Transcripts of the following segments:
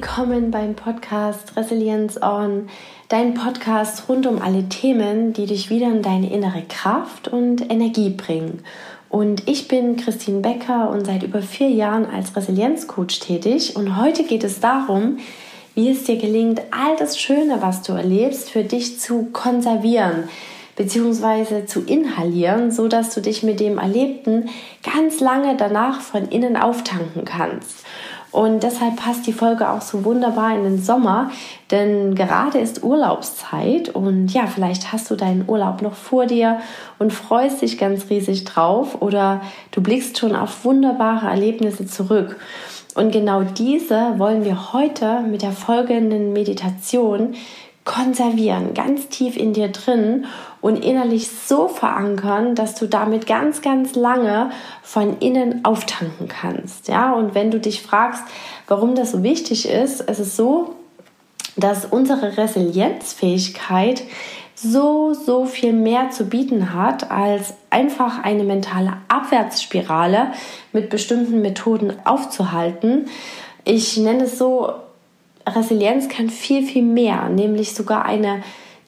willkommen beim Podcast Resilience On, dein Podcast rund um alle Themen, die dich wieder in deine innere Kraft und Energie bringen. Und ich bin Christine Becker und seit über vier Jahren als Resilienzcoach tätig. Und heute geht es darum, wie es dir gelingt, all das Schöne, was du erlebst, für dich zu konservieren bzw. zu inhalieren, so dass du dich mit dem Erlebten ganz lange danach von innen auftanken kannst. Und deshalb passt die Folge auch so wunderbar in den Sommer, denn gerade ist Urlaubszeit und ja, vielleicht hast du deinen Urlaub noch vor dir und freust dich ganz riesig drauf oder du blickst schon auf wunderbare Erlebnisse zurück. Und genau diese wollen wir heute mit der folgenden Meditation konservieren, ganz tief in dir drin und innerlich so verankern, dass du damit ganz, ganz lange von innen auftanken kannst. Ja, und wenn du dich fragst, warum das so wichtig ist, es ist so, dass unsere Resilienzfähigkeit so, so viel mehr zu bieten hat, als einfach eine mentale Abwärtsspirale mit bestimmten Methoden aufzuhalten. Ich nenne es so, Resilienz kann viel, viel mehr, nämlich sogar eine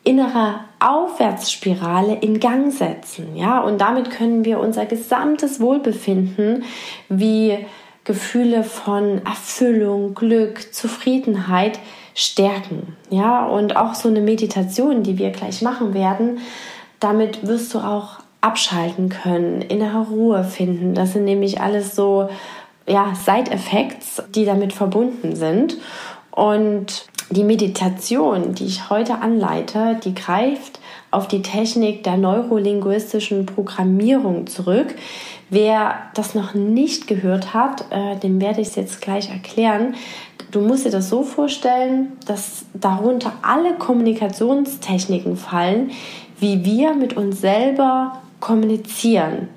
innere Aufwärtsspirale in Gang setzen. Ja, und damit können wir unser gesamtes Wohlbefinden wie Gefühle von Erfüllung, Glück, Zufriedenheit stärken. Ja, und auch so eine Meditation, die wir gleich machen werden, damit wirst du auch abschalten können, innere Ruhe finden. Das sind nämlich alles so ja, Side-Effects, die damit verbunden sind. Und die Meditation, die ich heute anleite, die greift auf die Technik der neurolinguistischen Programmierung zurück. Wer das noch nicht gehört hat, äh, dem werde ich es jetzt gleich erklären. Du musst dir das so vorstellen, dass darunter alle Kommunikationstechniken fallen, wie wir mit uns selber kommunizieren,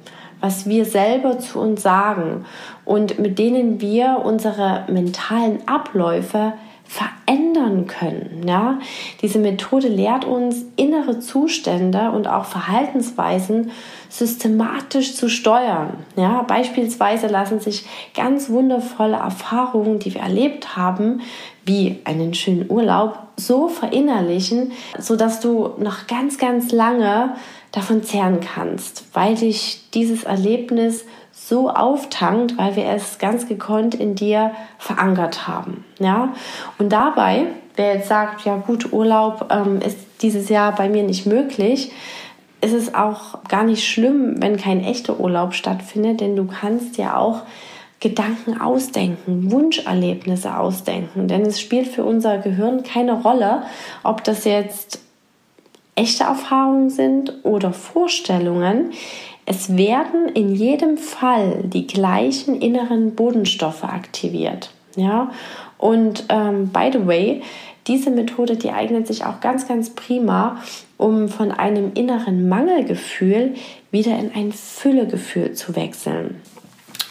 was wir selber zu uns sagen und mit denen wir unsere mentalen Abläufe verändern können. Ja? Diese Methode lehrt uns, innere Zustände und auch Verhaltensweisen systematisch zu steuern. Ja? Beispielsweise lassen sich ganz wundervolle Erfahrungen, die wir erlebt haben, wie einen schönen Urlaub, so verinnerlichen, sodass du noch ganz, ganz lange davon zehren kannst, weil dich dieses Erlebnis so auftankt, weil wir es ganz gekonnt in dir verankert haben. Ja? Und dabei, wer jetzt sagt, ja gut, Urlaub ähm, ist dieses Jahr bei mir nicht möglich, ist es auch gar nicht schlimm, wenn kein echter Urlaub stattfindet, denn du kannst ja auch Gedanken ausdenken, Wunscherlebnisse ausdenken, denn es spielt für unser Gehirn keine Rolle, ob das jetzt echte Erfahrungen sind oder Vorstellungen. Es werden in jedem Fall die gleichen inneren Bodenstoffe aktiviert. Ja? Und ähm, by the way, diese Methode, die eignet sich auch ganz, ganz prima, um von einem inneren Mangelgefühl wieder in ein Füllegefühl zu wechseln.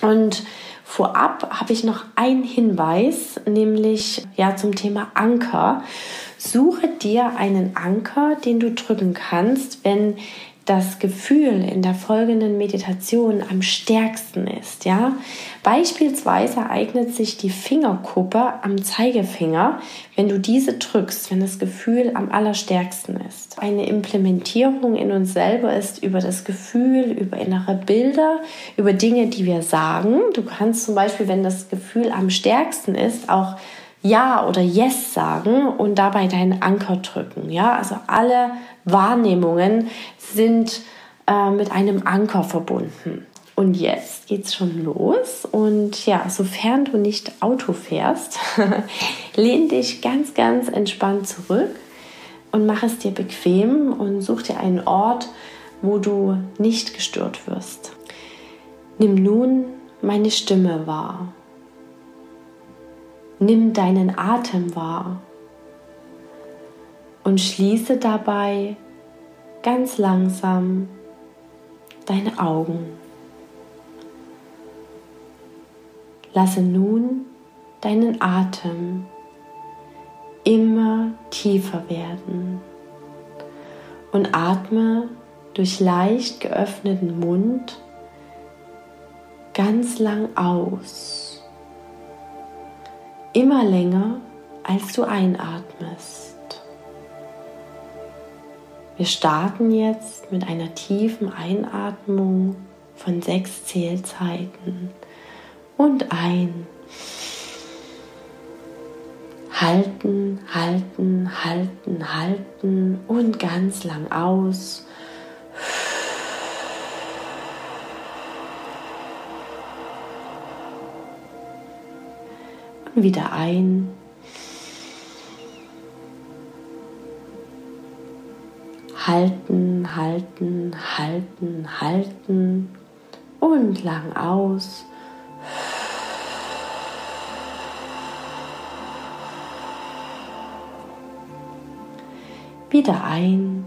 Und vorab habe ich noch einen Hinweis, nämlich ja zum Thema Anker. Suche dir einen Anker, den du drücken kannst, wenn das Gefühl in der folgenden Meditation am stärksten ist, ja? Beispielsweise eignet sich die Fingerkuppe am Zeigefinger, wenn du diese drückst, wenn das Gefühl am allerstärksten ist. Eine Implementierung in uns selber ist über das Gefühl, über innere Bilder, über Dinge, die wir sagen. Du kannst zum Beispiel, wenn das Gefühl am stärksten ist, auch ja oder Yes sagen und dabei deinen Anker drücken. Ja, also alle Wahrnehmungen sind äh, mit einem Anker verbunden. Und jetzt geht's schon los. Und ja, sofern du nicht Auto fährst, lehn dich ganz, ganz entspannt zurück und mach es dir bequem und such dir einen Ort, wo du nicht gestört wirst. Nimm nun meine Stimme wahr. Nimm deinen Atem wahr und schließe dabei ganz langsam deine Augen. Lasse nun deinen Atem immer tiefer werden und atme durch leicht geöffneten Mund ganz lang aus immer länger als du einatmest. Wir starten jetzt mit einer tiefen Einatmung von sechs Zählzeiten und ein. Halten, halten, halten, halten und ganz lang aus. Wieder ein. Halten, halten, halten, halten und lang aus. Wieder ein.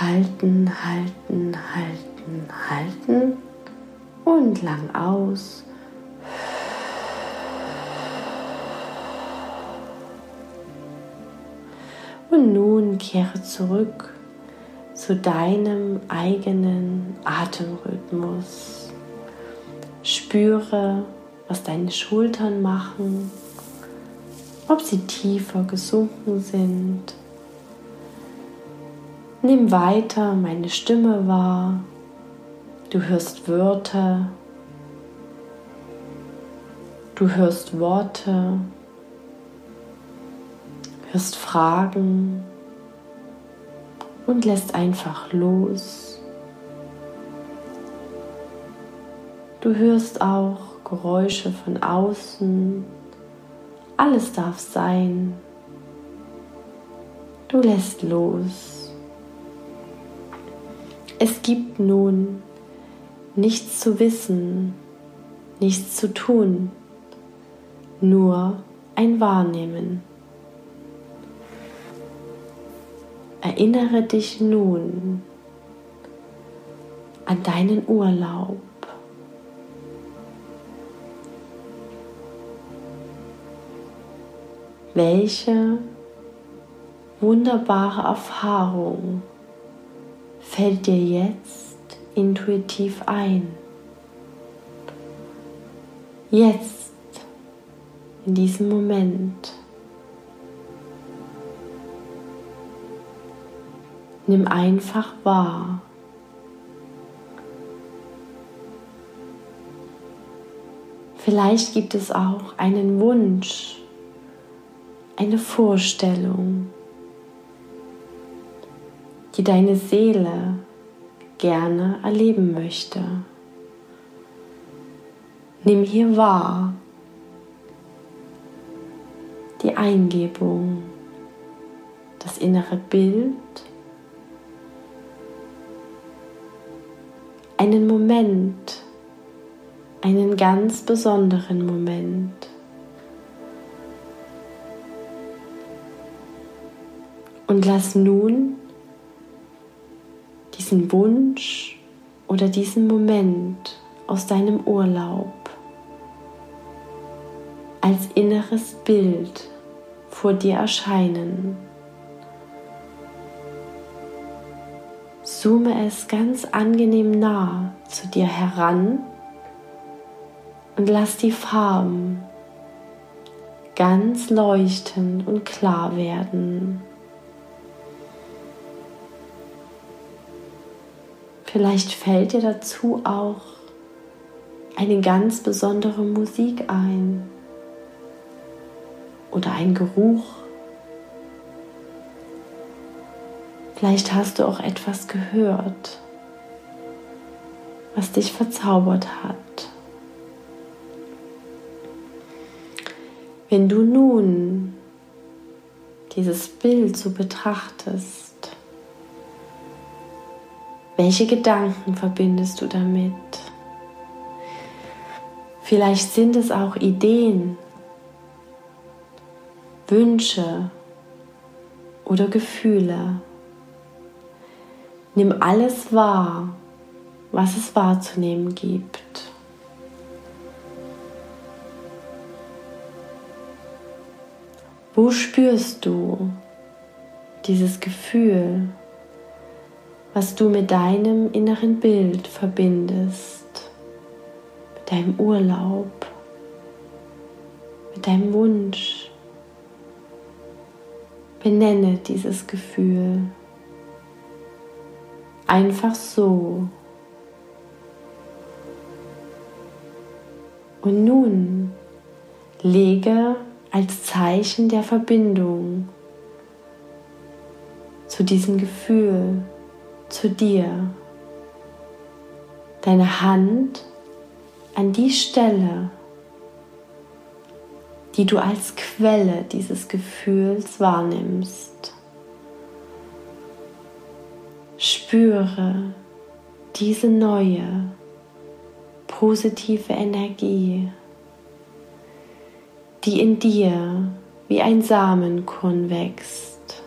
Halten, halten, halten, halten und lang aus. Und nun kehre zurück zu deinem eigenen Atemrhythmus. Spüre, was deine Schultern machen, ob sie tiefer gesunken sind. Nimm weiter meine Stimme wahr. Du hörst Wörter. Du hörst Worte hörst Fragen und lässt einfach los. Du hörst auch Geräusche von außen. Alles darf sein. Du lässt los. Es gibt nun nichts zu wissen, nichts zu tun, nur ein Wahrnehmen. Erinnere dich nun an deinen Urlaub. Welche wunderbare Erfahrung fällt dir jetzt intuitiv ein? Jetzt, in diesem Moment. Nimm einfach wahr. Vielleicht gibt es auch einen Wunsch, eine Vorstellung, die deine Seele gerne erleben möchte. Nimm hier wahr die Eingebung, das innere Bild einen Moment, einen ganz besonderen Moment. Und lass nun diesen Wunsch oder diesen Moment aus deinem Urlaub als inneres Bild vor dir erscheinen. zoome es ganz angenehm nah zu dir heran und lass die Farben ganz leuchtend und klar werden. Vielleicht fällt dir dazu auch eine ganz besondere Musik ein oder ein Geruch Vielleicht hast du auch etwas gehört, was dich verzaubert hat. Wenn du nun dieses Bild so betrachtest, welche Gedanken verbindest du damit? Vielleicht sind es auch Ideen, Wünsche oder Gefühle. Nimm alles wahr, was es wahrzunehmen gibt. Wo spürst du dieses Gefühl, was du mit deinem inneren Bild verbindest, mit deinem Urlaub, mit deinem Wunsch. Benenne dieses Gefühl. Einfach so. Und nun lege als Zeichen der Verbindung zu diesem Gefühl, zu dir, deine Hand an die Stelle, die du als Quelle dieses Gefühls wahrnimmst. Spüre diese neue, positive Energie, die in dir wie ein Samenkorn wächst,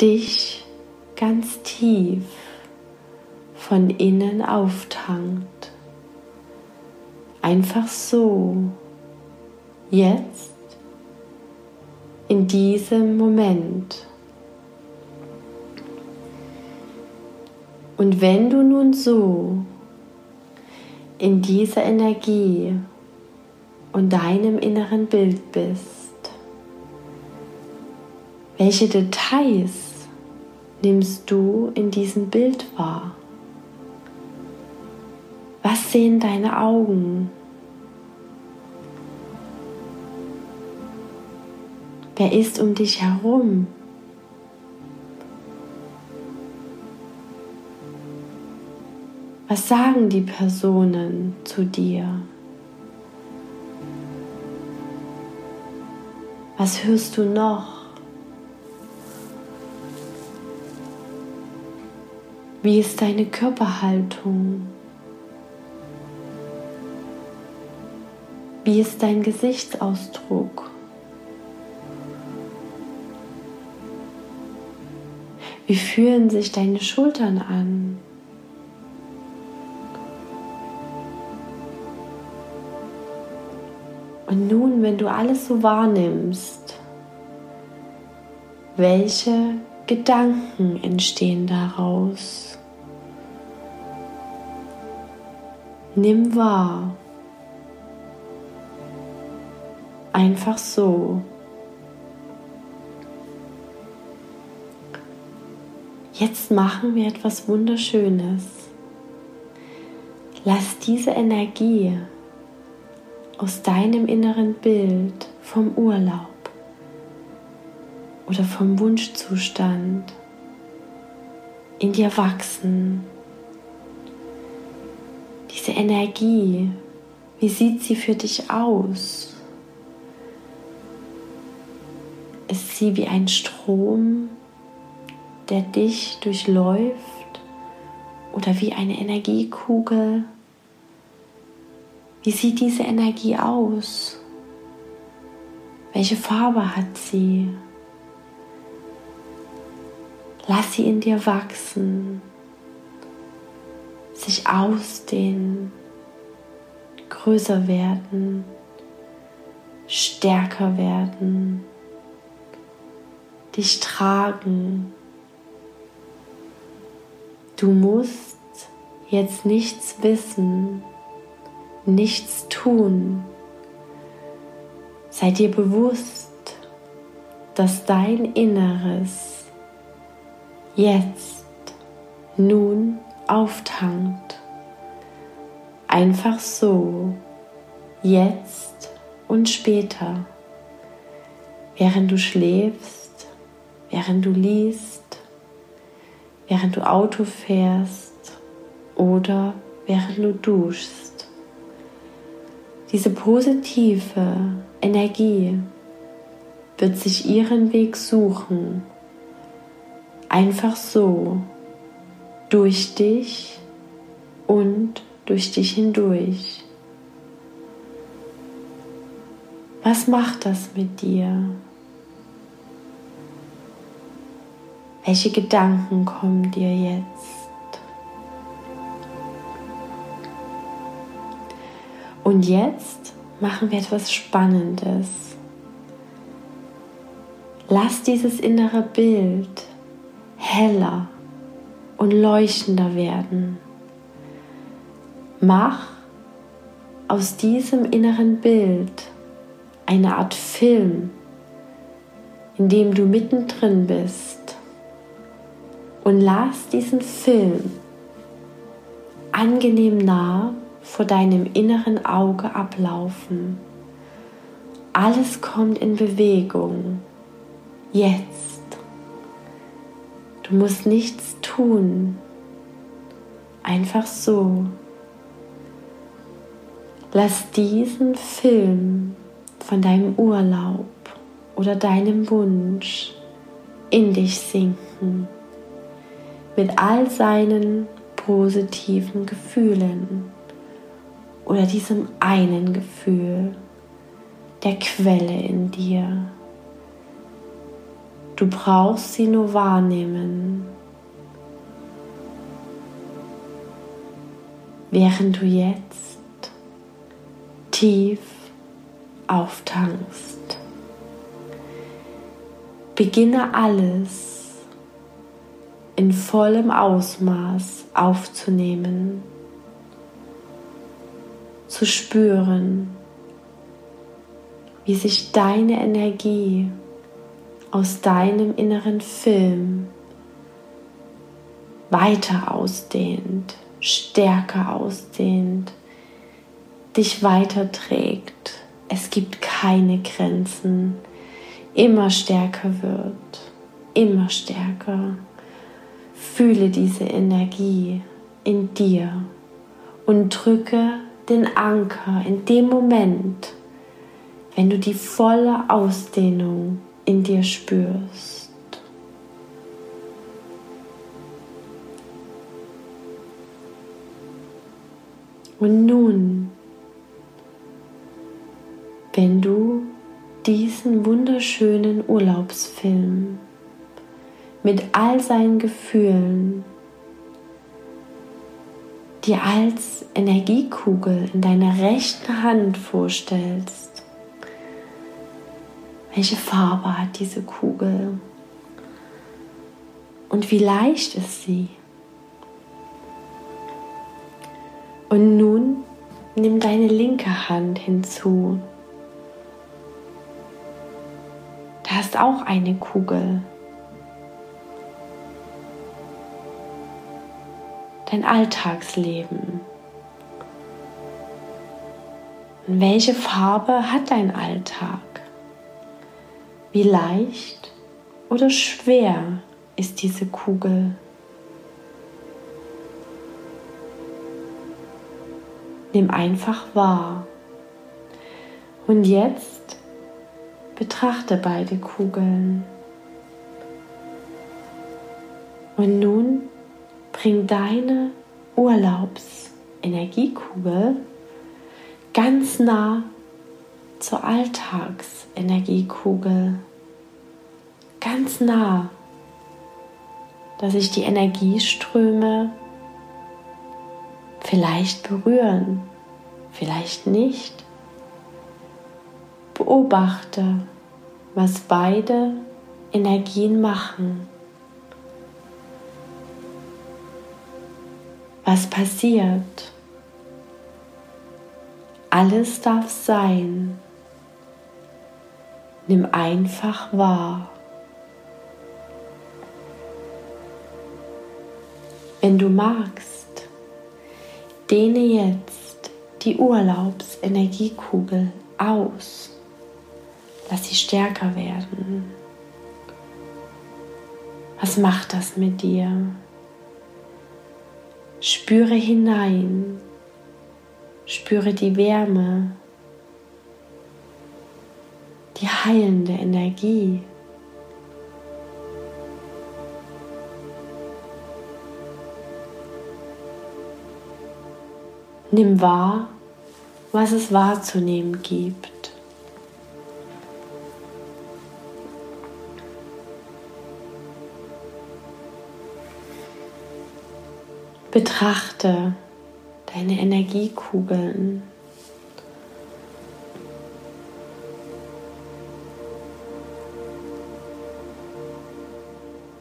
dich ganz tief von innen auftankt. Einfach so, jetzt, in diesem Moment. Und wenn du nun so in dieser Energie und deinem inneren Bild bist, welche Details nimmst du in diesem Bild wahr? Was sehen deine Augen? Wer ist um dich herum? Was sagen die Personen zu dir? Was hörst du noch? Wie ist deine Körperhaltung? Wie ist dein Gesichtsausdruck? Wie fühlen sich deine Schultern an? Und nun, wenn du alles so wahrnimmst, welche Gedanken entstehen daraus? Nimm wahr. Einfach so. Jetzt machen wir etwas Wunderschönes. Lass diese Energie aus deinem inneren Bild vom Urlaub oder vom Wunschzustand in dir wachsen. Diese Energie, wie sieht sie für dich aus? Ist sie wie ein Strom, der dich durchläuft oder wie eine Energiekugel? Wie sieht diese Energie aus? Welche Farbe hat sie? Lass sie in dir wachsen, sich ausdehnen, größer werden, stärker werden dich tragen. Du musst jetzt nichts wissen, nichts tun. Sei dir bewusst, dass dein Inneres jetzt, nun auftankt. Einfach so, jetzt und später, während du schläfst während du liest, während du Auto fährst oder während du duschst. Diese positive Energie wird sich ihren Weg suchen, einfach so, durch dich und durch dich hindurch. Was macht das mit dir? Welche Gedanken kommen dir jetzt? Und jetzt machen wir etwas Spannendes. Lass dieses innere Bild heller und leuchtender werden. Mach aus diesem inneren Bild eine Art Film, in dem du mittendrin bist und lass diesen Film angenehm nah vor deinem inneren Auge ablaufen. Alles kommt in Bewegung. Jetzt. Du musst nichts tun. Einfach so. Lass diesen Film von deinem Urlaub oder deinem Wunsch in dich sinken mit all seinen positiven Gefühlen oder diesem einen Gefühl der Quelle in dir. Du brauchst sie nur wahrnehmen, während du jetzt tief auftankst. Beginne alles in vollem Ausmaß aufzunehmen, zu spüren, wie sich deine Energie aus deinem inneren Film weiter ausdehnt, stärker ausdehnt, dich weiterträgt. Es gibt keine Grenzen. Immer stärker wird, immer stärker. Fühle diese Energie in dir und drücke den Anker in dem Moment, wenn du die volle Ausdehnung in dir spürst. Und nun, wenn du diesen wunderschönen Urlaubsfilm mit all seinen Gefühlen dir als Energiekugel in deiner rechten Hand vorstellst. Welche Farbe hat diese Kugel? Und wie leicht ist sie? Und nun nimm deine linke Hand hinzu. Da ist auch eine Kugel. dein Alltagsleben? Und welche Farbe hat dein Alltag? Wie leicht oder schwer ist diese Kugel? Nimm einfach wahr. Und jetzt betrachte beide Kugeln. Und nun bring deine Urlaubsenergiekugel ganz nah zur Alltagsenergiekugel. Ganz nah, dass sich die Energieströme vielleicht berühren, vielleicht nicht. Beobachte, was beide Energien machen. was passiert. Alles darf sein. Nimm einfach wahr. Wenn du magst, dehne jetzt die Urlaubsenergiekugel aus. Lass sie stärker werden. Was macht das mit dir? Spüre hinein, spüre die Wärme, die heilende Energie. Nimm wahr, was es wahrzunehmen gibt. Betrachte deine Energiekugeln.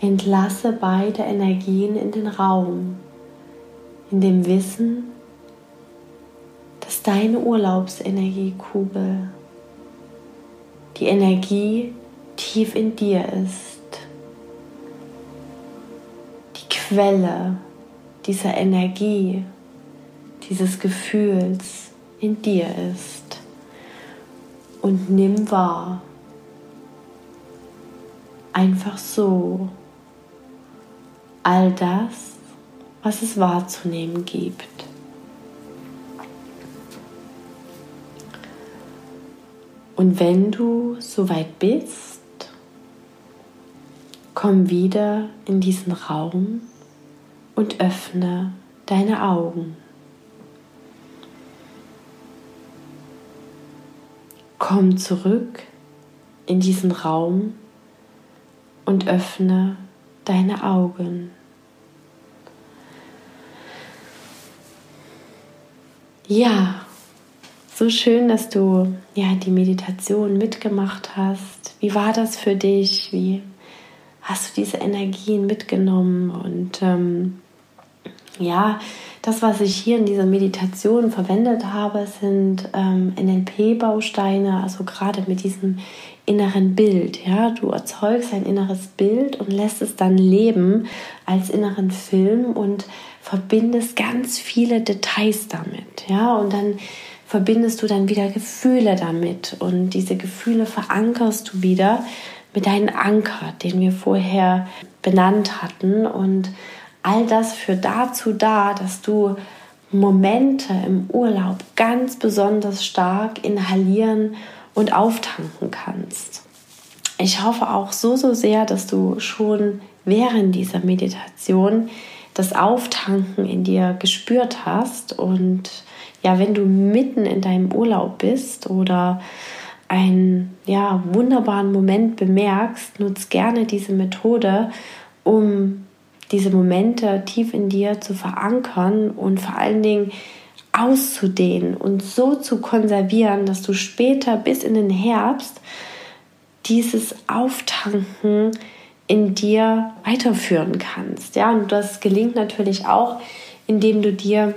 Entlasse beide Energien in den Raum, in dem Wissen, dass deine Urlaubsenergiekugel. Die Energie tief in dir ist. Die Quelle dieser Energie, dieses Gefühls in dir ist. Und nimm wahr. Einfach so. All das, was es wahrzunehmen gibt. Und wenn du soweit bist, komm wieder in diesen Raum und öffne deine Augen. Komm zurück in diesen Raum und öffne deine Augen. Ja, so schön, dass du ja die Meditation mitgemacht hast. Wie war das für dich? Wie hast du diese Energien mitgenommen? Und ähm, ja, das, was ich hier in dieser Meditation verwendet habe, sind ähm, NLP-Bausteine, also gerade mit diesem inneren Bild. Ja, du erzeugst ein inneres Bild und lässt es dann leben als inneren Film und verbindest ganz viele Details damit. Ja, und dann verbindest du dann wieder Gefühle damit und diese Gefühle verankerst du wieder mit deinem Anker, den wir vorher benannt hatten und all das führt dazu da, dass du Momente im Urlaub ganz besonders stark inhalieren und auftanken kannst. Ich hoffe auch so, so sehr, dass du schon während dieser Meditation das Auftanken in dir gespürt hast und ja, wenn du mitten in deinem Urlaub bist oder einen ja, wunderbaren Moment bemerkst, nutz gerne diese Methode, um diese Momente tief in dir zu verankern und vor allen Dingen auszudehnen und so zu konservieren, dass du später bis in den Herbst dieses Auftanken in dir weiterführen kannst. Ja, und das gelingt natürlich auch, indem du dir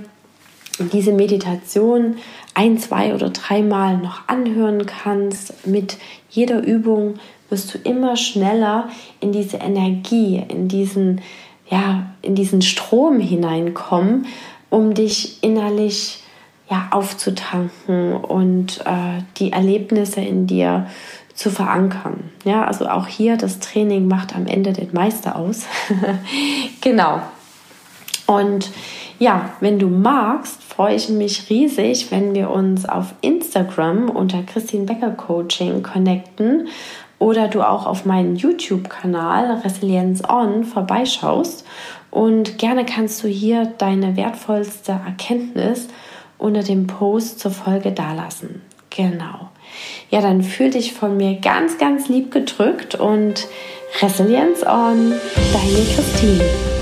diese Meditation ein, zwei oder dreimal noch anhören kannst. Mit jeder Übung wirst du immer schneller in diese Energie, in diesen, ja, in diesen Strom hineinkommen, um dich innerlich ja, aufzutanken und äh, die Erlebnisse in dir zu verankern. Ja, also auch hier das Training macht am Ende den Meister aus. genau. Und ja, wenn du magst, freue ich mich riesig, wenn wir uns auf Instagram unter Christine Becker Coaching connecten oder du auch auf meinen YouTube-Kanal Resilienz On vorbeischaust. Und gerne kannst du hier deine wertvollste Erkenntnis unter dem Post zur Folge dalassen. Genau. Ja, dann fühl dich von mir ganz, ganz lieb gedrückt und Resilienz On, deine Christine.